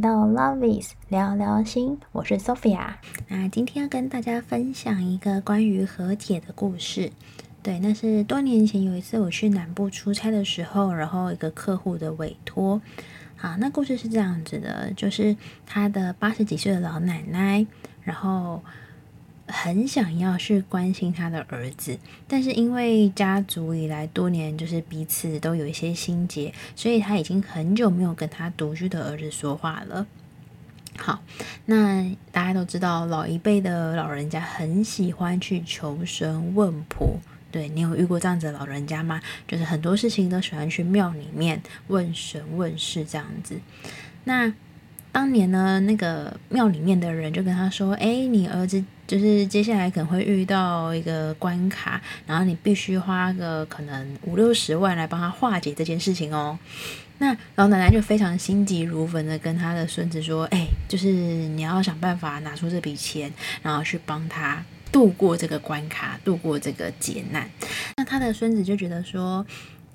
到 loves 聊聊心，我是 Sophia。那今天要跟大家分享一个关于和解的故事。对，那是多年前有一次我去南部出差的时候，然后一个客户的委托。好，那故事是这样子的，就是他的八十几岁的老奶奶，然后。很想要去关心他的儿子，但是因为家族以来多年就是彼此都有一些心结，所以他已经很久没有跟他独居的儿子说话了。好，那大家都知道，老一辈的老人家很喜欢去求神问卜。对，你有遇过这样子的老人家吗？就是很多事情都喜欢去庙里面问神问事这样子。那当年呢，那个庙里面的人就跟他说：“哎，你儿子。”就是接下来可能会遇到一个关卡，然后你必须花个可能五六十万来帮他化解这件事情哦。那老奶奶就非常心急如焚的跟他的孙子说：“哎，就是你要想办法拿出这笔钱，然后去帮他度过这个关卡，度过这个劫难。”那他的孙子就觉得说。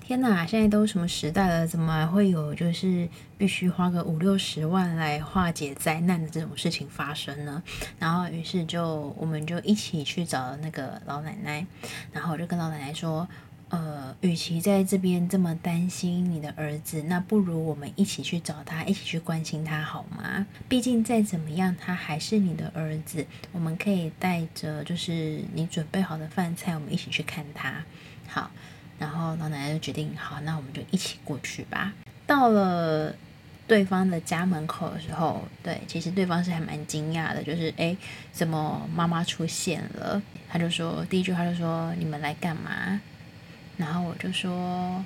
天哪，现在都什么时代了，怎么还会有就是必须花个五六十万来化解灾难的这种事情发生呢？然后于是就我们就一起去找那个老奶奶，然后我就跟老奶奶说，呃，与其在这边这么担心你的儿子，那不如我们一起去找他，一起去关心他好吗？毕竟再怎么样，他还是你的儿子，我们可以带着就是你准备好的饭菜，我们一起去看他，好。然后老奶奶就决定，好，那我们就一起过去吧。到了对方的家门口的时候，对，其实对方是还蛮惊讶的，就是哎，怎么妈妈出现了？他就说第一句话就说：“你们来干嘛？”然后我就说：“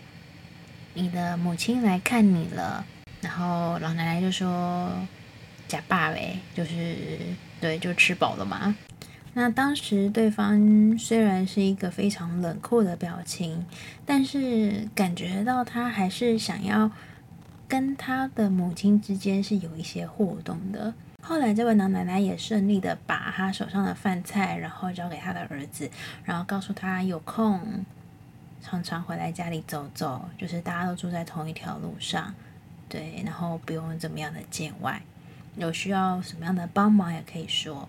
你的母亲来看你了。”然后老奶奶就说：“假爸呗，就是对，就吃饱了嘛。”那当时对方虽然是一个非常冷酷的表情，但是感觉到他还是想要跟他的母亲之间是有一些互动的。后来这位老奶奶也顺利的把他手上的饭菜，然后交给他的儿子，然后告诉他有空常常回来家里走走，就是大家都住在同一条路上，对，然后不用怎么样的见外，有需要什么样的帮忙也可以说。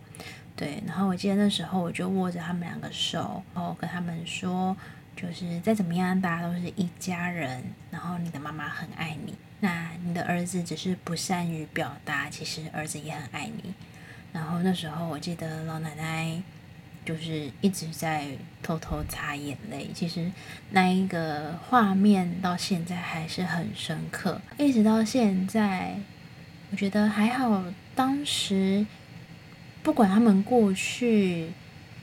对，然后我记得那时候我就握着他们两个手，然后跟他们说，就是再怎么样，大家都是一家人。然后你的妈妈很爱你，那你的儿子只是不善于表达，其实儿子也很爱你。然后那时候我记得老奶奶就是一直在偷偷擦眼泪，其实那一个画面到现在还是很深刻，一直到现在，我觉得还好，当时。不管他们过去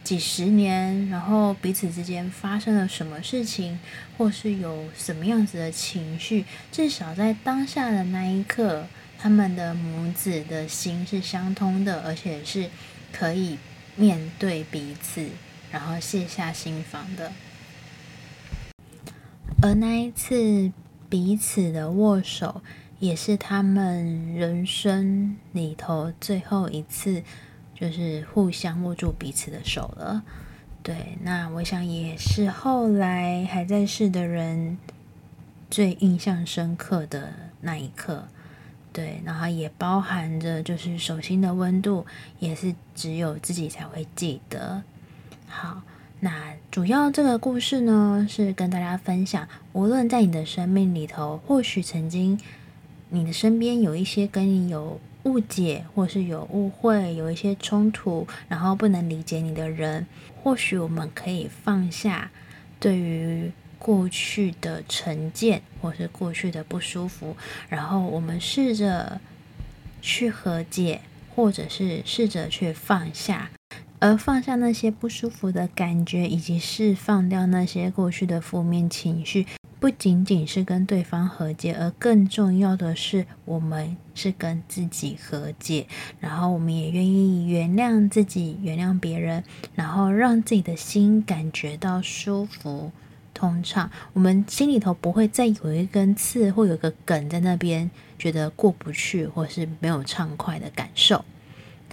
几十年，然后彼此之间发生了什么事情，或是有什么样子的情绪，至少在当下的那一刻，他们的母子的心是相通的，而且是可以面对彼此，然后卸下心防的。而那一次彼此的握手，也是他们人生里头最后一次。就是互相握住彼此的手了，对，那我想也是后来还在世的人最印象深刻的那一刻，对，然后也包含着就是手心的温度，也是只有自己才会记得。好，那主要这个故事呢，是跟大家分享，无论在你的生命里头，或许曾经你的身边有一些跟你有。误解，或是有误会，有一些冲突，然后不能理解你的人，或许我们可以放下对于过去的成见，或是过去的不舒服，然后我们试着去和解，或者是试着去放下，而放下那些不舒服的感觉，以及释放掉那些过去的负面情绪。不仅仅是跟对方和解，而更重要的是，我们是跟自己和解，然后我们也愿意原谅自己，原谅别人，然后让自己的心感觉到舒服、通畅。我们心里头不会再有一根刺或有个梗在那边，觉得过不去或是没有畅快的感受。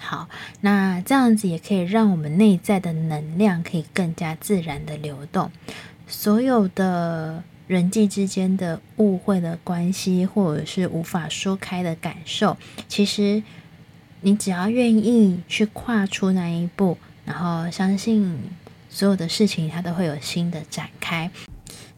好，那这样子也可以让我们内在的能量可以更加自然的流动，所有的。人际之间的误会的关系，或者是无法说开的感受，其实你只要愿意去跨出那一步，然后相信所有的事情它都会有新的展开。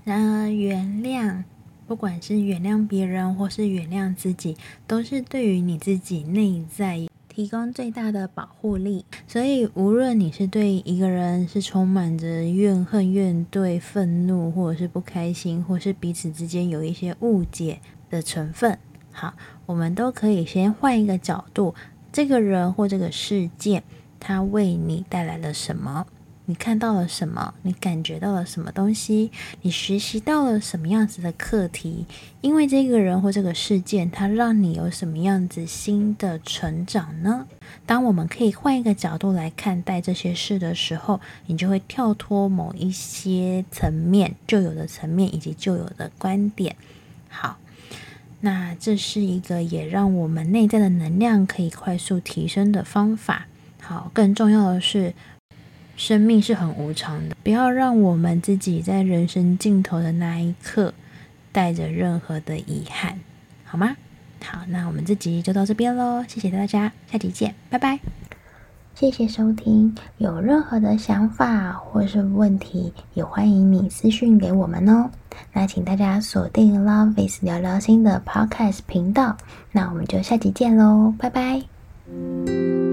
然而，原谅，不管是原谅别人或是原谅自己，都是对于你自己内在提供最大的保护力。所以，无论你是对一个人是充满着怨恨、怨怼、愤怒，或者是不开心，或是彼此之间有一些误解的成分，好，我们都可以先换一个角度。这个人或这个事件，他为你带来了什么？你看到了什么？你感觉到了什么东西？你学习到了什么样子的课题？因为这个人或这个事件，它让你有什么样子新的成长呢？当我们可以换一个角度来看待这些事的时候，你就会跳脱某一些层面旧有的层面以及旧有的观点。好。那这是一个也让我们内在的能量可以快速提升的方法。好，更重要的是，生命是很无常的，不要让我们自己在人生尽头的那一刻带着任何的遗憾，好吗？好，那我们这集就到这边喽，谢谢大家，下集见，拜拜。谢谢收听，有任何的想法或是问题，也欢迎你私讯给我们哦。那请大家锁定 Love is 聊聊心的 Podcast 频道，那我们就下集见喽，拜拜。